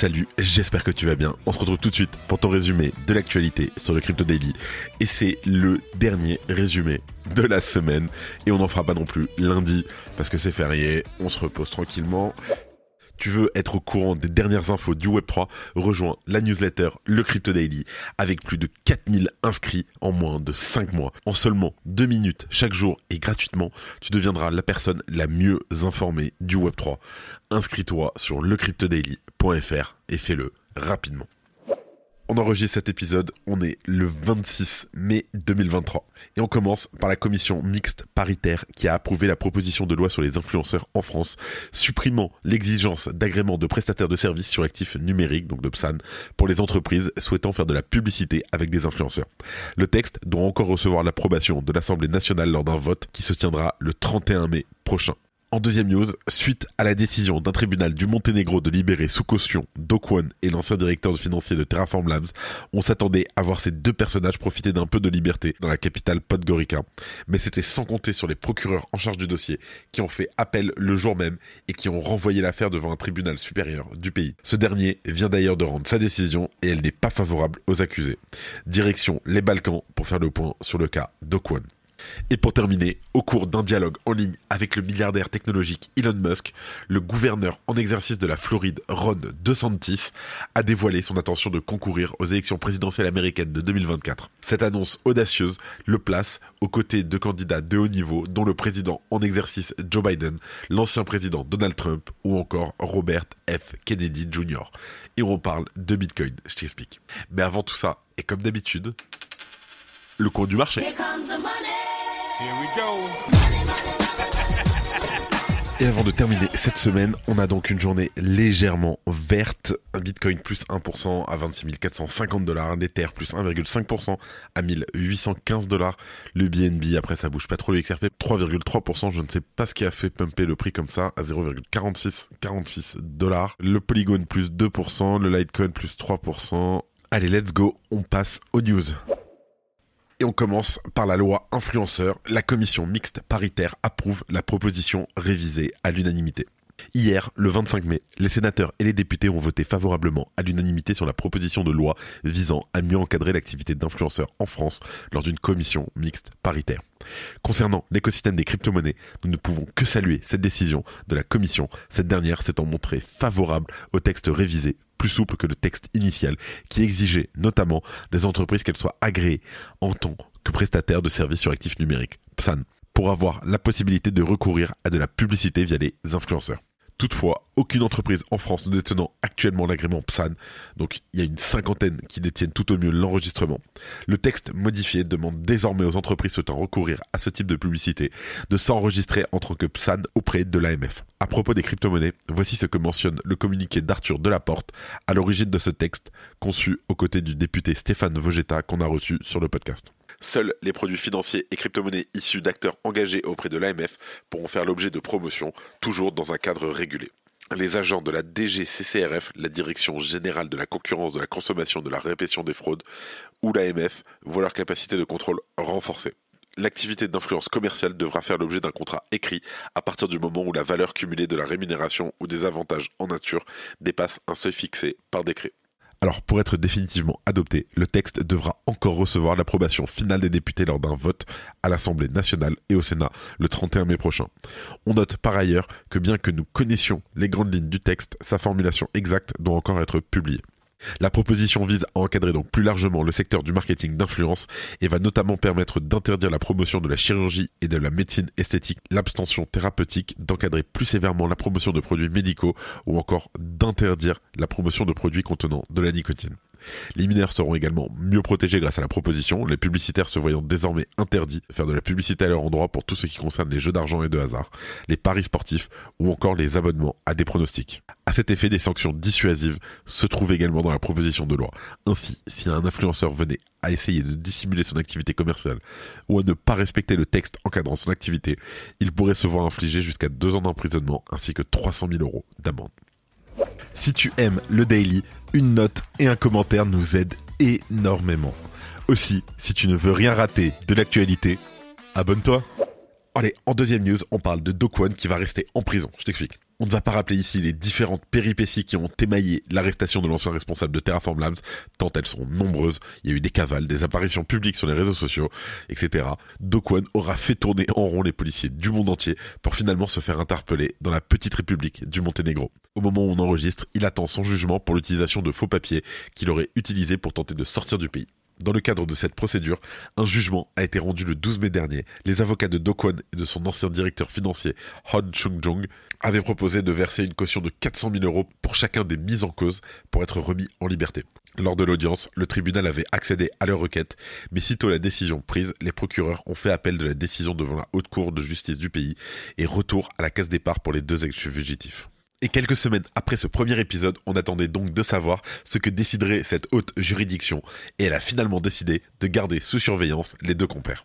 salut, j'espère que tu vas bien. On se retrouve tout de suite pour ton résumé de l'actualité sur le Crypto Daily. Et c'est le dernier résumé de la semaine. Et on n'en fera pas non plus lundi parce que c'est férié, on se repose tranquillement. Tu veux être au courant des dernières infos du Web3, rejoins la newsletter Le Crypto Daily avec plus de 4000 inscrits en moins de 5 mois. En seulement 2 minutes chaque jour et gratuitement, tu deviendras la personne la mieux informée du Web3. Inscris-toi sur lecryptodaily.fr et fais-le rapidement. On enregistre cet épisode, on est le 26 mai 2023. Et on commence par la commission mixte paritaire qui a approuvé la proposition de loi sur les influenceurs en France, supprimant l'exigence d'agrément de prestataires de services sur actifs numériques, donc de PSAN, pour les entreprises souhaitant faire de la publicité avec des influenceurs. Le texte doit encore recevoir l'approbation de l'Assemblée nationale lors d'un vote qui se tiendra le 31 mai prochain. En deuxième news, suite à la décision d'un tribunal du Monténégro de libérer sous caution Dokwon et l'ancien directeur financier de Terraform Labs, on s'attendait à voir ces deux personnages profiter d'un peu de liberté dans la capitale Podgorica. Mais c'était sans compter sur les procureurs en charge du dossier qui ont fait appel le jour même et qui ont renvoyé l'affaire devant un tribunal supérieur du pays. Ce dernier vient d'ailleurs de rendre sa décision et elle n'est pas favorable aux accusés. Direction les Balkans pour faire le point sur le cas Dokwon. Et pour terminer, au cours d'un dialogue en ligne avec le milliardaire technologique Elon Musk, le gouverneur en exercice de la Floride, Ron DeSantis, a dévoilé son intention de concourir aux élections présidentielles américaines de 2024. Cette annonce audacieuse le place aux côtés de candidats de haut niveau, dont le président en exercice Joe Biden, l'ancien président Donald Trump ou encore Robert F. Kennedy Jr. Et on parle de Bitcoin, je t'explique. Mais avant tout ça, et comme d'habitude, le cours du marché. Et avant de terminer cette semaine, on a donc une journée légèrement verte. Un Bitcoin plus 1% à 26 450 dollars. L'Ether plus 1,5% à 1815 dollars. Le BNB, après ça bouge pas trop. Le XRP 3,3%. Je ne sais pas ce qui a fait pumper le prix comme ça à 0,46 dollars. Le Polygon plus 2%. Le Litecoin plus 3%. Allez, let's go. On passe aux news. Et on commence par la loi influenceur. La commission mixte paritaire approuve la proposition révisée à l'unanimité. Hier, le 25 mai, les sénateurs et les députés ont voté favorablement à l'unanimité sur la proposition de loi visant à mieux encadrer l'activité d'influenceurs en France lors d'une commission mixte paritaire. Concernant l'écosystème des crypto-monnaies, nous ne pouvons que saluer cette décision de la commission, cette dernière s'étant montrée favorable au texte révisé plus souple que le texte initial, qui exigeait notamment des entreprises qu'elles soient agréées en tant que prestataires de services sur actifs numériques, PSAN, pour avoir la possibilité de recourir à de la publicité via les influenceurs. Toutefois, aucune entreprise en France ne détenant actuellement l'agrément PSAN, donc il y a une cinquantaine qui détiennent tout au mieux l'enregistrement. Le texte modifié demande désormais aux entreprises souhaitant recourir à ce type de publicité de s'enregistrer en tant que PSAN auprès de l'AMF. À propos des crypto-monnaies, voici ce que mentionne le communiqué d'Arthur Delaporte à l'origine de ce texte, conçu aux côtés du député Stéphane Vogetta qu'on a reçu sur le podcast. Seuls les produits financiers et crypto-monnaies issus d'acteurs engagés auprès de l'AMF pourront faire l'objet de promotion, toujours dans un cadre régulé. Les agents de la DGCCRF, la Direction générale de la concurrence, de la consommation, de la répression des fraudes, ou l'AMF, voient leur capacité de contrôle renforcée. L'activité d'influence commerciale devra faire l'objet d'un contrat écrit à partir du moment où la valeur cumulée de la rémunération ou des avantages en nature dépasse un seuil fixé par décret. Alors pour être définitivement adopté, le texte devra encore recevoir l'approbation finale des députés lors d'un vote à l'Assemblée nationale et au Sénat le 31 mai prochain. On note par ailleurs que bien que nous connaissions les grandes lignes du texte, sa formulation exacte doit encore être publiée. La proposition vise à encadrer donc plus largement le secteur du marketing d'influence et va notamment permettre d'interdire la promotion de la chirurgie et de la médecine esthétique, l'abstention thérapeutique, d'encadrer plus sévèrement la promotion de produits médicaux ou encore d'interdire la promotion de produits contenant de la nicotine. Les mineurs seront également mieux protégés grâce à la proposition, les publicitaires se voyant désormais interdits de faire de la publicité à leur endroit pour tout ce qui concerne les jeux d'argent et de hasard, les paris sportifs ou encore les abonnements à des pronostics. À cet effet, des sanctions dissuasives se trouvent également dans la proposition de loi. Ainsi, si un influenceur venait à essayer de dissimuler son activité commerciale ou à ne pas respecter le texte encadrant son activité, il pourrait se voir infliger jusqu'à deux ans d'emprisonnement ainsi que 300 000 euros d'amende. Si tu aimes le daily, une note et un commentaire nous aident énormément. Aussi, si tu ne veux rien rater de l'actualité, abonne-toi. Allez, en deuxième news, on parle de Dokwon qui va rester en prison. Je t'explique. On ne va pas rappeler ici les différentes péripéties qui ont émaillé l'arrestation de l'ancien responsable de Terraform Labs, tant elles sont nombreuses. Il y a eu des cavales, des apparitions publiques sur les réseaux sociaux, etc. Dokwon aura fait tourner en rond les policiers du monde entier pour finalement se faire interpeller dans la petite république du Monténégro. Au moment où on enregistre, il attend son jugement pour l'utilisation de faux papiers qu'il aurait utilisés pour tenter de sortir du pays. Dans le cadre de cette procédure, un jugement a été rendu le 12 mai dernier. Les avocats de Dokwon et de son ancien directeur financier, Han Chung-jong, avaient proposé de verser une caution de 400 000 euros pour chacun des mises en cause pour être remis en liberté. Lors de l'audience, le tribunal avait accédé à leur requête, mais sitôt la décision prise, les procureurs ont fait appel de la décision devant la haute cour de justice du pays et retour à la case départ pour les deux ex-fugitifs. Et quelques semaines après ce premier épisode, on attendait donc de savoir ce que déciderait cette haute juridiction, et elle a finalement décidé de garder sous surveillance les deux compères.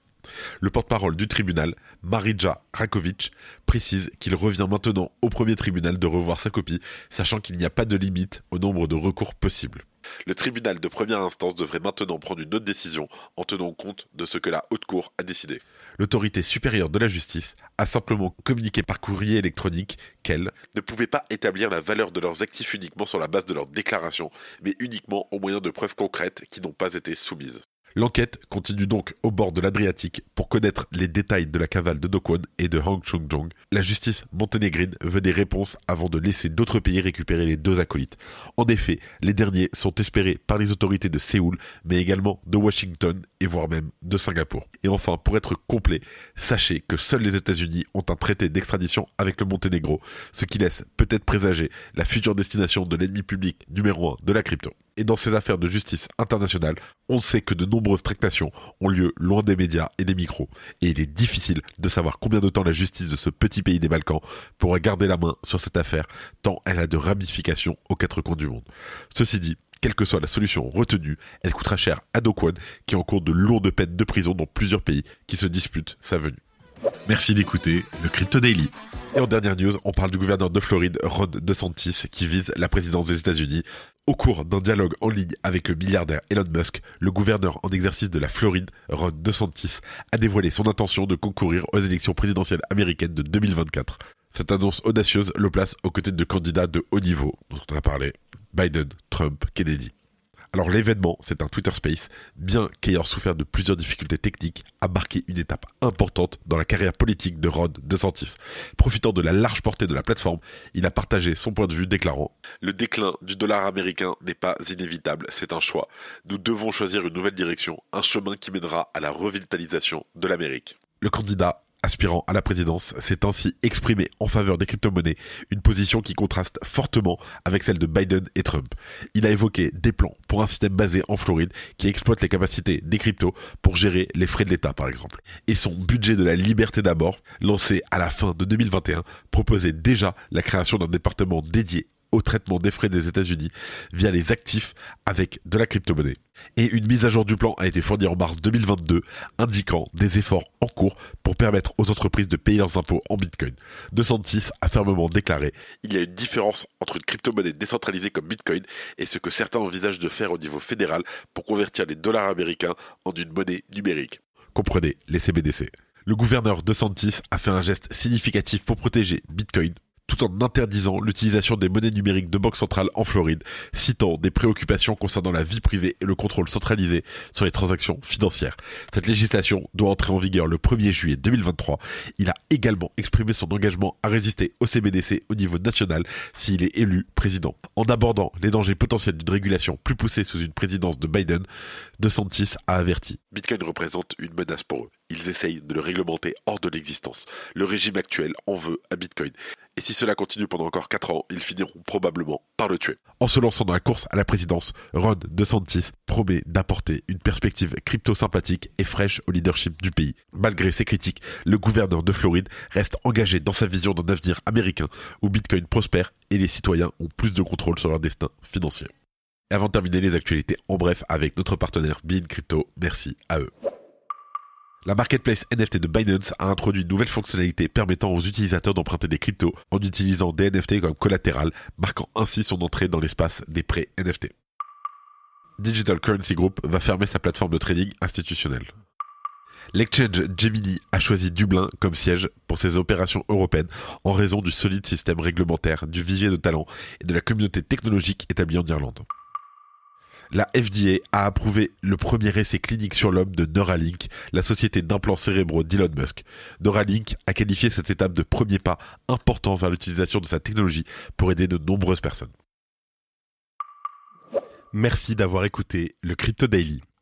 Le porte-parole du tribunal, Marija Rakovic, précise qu'il revient maintenant au premier tribunal de revoir sa copie, sachant qu'il n'y a pas de limite au nombre de recours possibles. Le tribunal de première instance devrait maintenant prendre une autre décision en tenant compte de ce que la haute cour a décidé. L'autorité supérieure de la justice a simplement communiqué par courrier électronique qu'elle ne pouvait pas établir la valeur de leurs actifs uniquement sur la base de leurs déclarations, mais uniquement au moyen de preuves concrètes qui n'ont pas été soumises. L'enquête continue donc au bord de l'Adriatique pour connaître les détails de la cavale de Dokwon et de Hang Chung-jong. La justice monténégrine veut des réponses avant de laisser d'autres pays récupérer les deux acolytes. En effet, les derniers sont espérés par les autorités de Séoul, mais également de Washington et voire même de Singapour. Et enfin, pour être complet, sachez que seuls les États-Unis ont un traité d'extradition avec le Monténégro, ce qui laisse peut-être présager la future destination de l'ennemi public numéro un de la crypto. Et dans ces affaires de justice internationale, on sait que de nombreuses tractations ont lieu loin des médias et des micros. Et il est difficile de savoir combien de temps la justice de ce petit pays des Balkans pourra garder la main sur cette affaire, tant elle a de ramifications aux quatre coins du monde. Ceci dit, quelle que soit la solution retenue, elle coûtera cher à Dokwon, qui encourt de lourdes peines de prison dans plusieurs pays qui se disputent sa venue. Merci d'écouter le Crypto Daily. Et en dernière news, on parle du gouverneur de Floride, Ron DeSantis, qui vise la présidence des États-Unis. Au cours d'un dialogue en ligne avec le milliardaire Elon Musk, le gouverneur en exercice de la Floride, Ron DeSantis, a dévoilé son intention de concourir aux élections présidentielles américaines de 2024. Cette annonce audacieuse le place aux côtés de candidats de haut niveau, dont on a parlé, Biden, Trump, Kennedy. Alors l'événement, c'est un Twitter Space, bien qu'ayant souffert de plusieurs difficultés techniques, a marqué une étape importante dans la carrière politique de Rod DeSantis. Profitant de la large portée de la plateforme, il a partagé son point de vue déclarant ⁇ Le déclin du dollar américain n'est pas inévitable, c'est un choix. Nous devons choisir une nouvelle direction, un chemin qui mènera à la revitalisation de l'Amérique. Le candidat aspirant à la présidence, s'est ainsi exprimé en faveur des crypto-monnaies, une position qui contraste fortement avec celle de Biden et Trump. Il a évoqué des plans pour un système basé en Floride qui exploite les capacités des cryptos pour gérer les frais de l'État par exemple. Et son budget de la liberté d'abord, lancé à la fin de 2021, proposait déjà la création d'un département dédié au traitement des frais des États-Unis via les actifs avec de la crypto-monnaie. Et une mise à jour du plan a été fournie en mars 2022, indiquant des efforts en cours pour permettre aux entreprises de payer leurs impôts en Bitcoin. De Santis a fermement déclaré Il y a une différence entre une crypto-monnaie décentralisée comme Bitcoin et ce que certains envisagent de faire au niveau fédéral pour convertir les dollars américains en une monnaie numérique. Comprenez les CBDC. Le gouverneur de Santis a fait un geste significatif pour protéger Bitcoin, tout en interdisant l'utilisation des monnaies numériques de banque centrale en Floride, citant des préoccupations concernant la vie privée et le contrôle centralisé sur les transactions financières. Cette législation doit entrer en vigueur le 1er juillet 2023. Il a également exprimé son engagement à résister au CBDC au niveau national s'il est élu président. En abordant les dangers potentiels d'une régulation plus poussée sous une présidence de Biden, DeSantis a averti. Bitcoin représente une menace pour eux. Ils essayent de le réglementer hors de l'existence. Le régime actuel en veut à Bitcoin. Et si cela continue pendant encore 4 ans, ils finiront probablement par le tuer. En se lançant dans la course à la présidence, Ron DeSantis promet d'apporter une perspective crypto sympathique et fraîche au leadership du pays. Malgré ses critiques, le gouverneur de Floride reste engagé dans sa vision d'un avenir américain où Bitcoin prospère et les citoyens ont plus de contrôle sur leur destin financier. Avant de terminer les actualités, en bref, avec notre partenaire Bean Crypto, merci à eux. La marketplace NFT de Binance a introduit une nouvelle fonctionnalité permettant aux utilisateurs d'emprunter des cryptos en utilisant des NFT comme collatéral, marquant ainsi son entrée dans l'espace des prêts NFT. Digital Currency Group va fermer sa plateforme de trading institutionnelle. L'exchange Gemini a choisi Dublin comme siège pour ses opérations européennes en raison du solide système réglementaire, du vivier de talents et de la communauté technologique établie en Irlande la FDA a approuvé le premier essai clinique sur l'homme de Neuralink, la société d'implants cérébraux d'Elon Musk. Neuralink a qualifié cette étape de premier pas important vers l'utilisation de sa technologie pour aider de nombreuses personnes. Merci d'avoir écouté le Crypto Daily.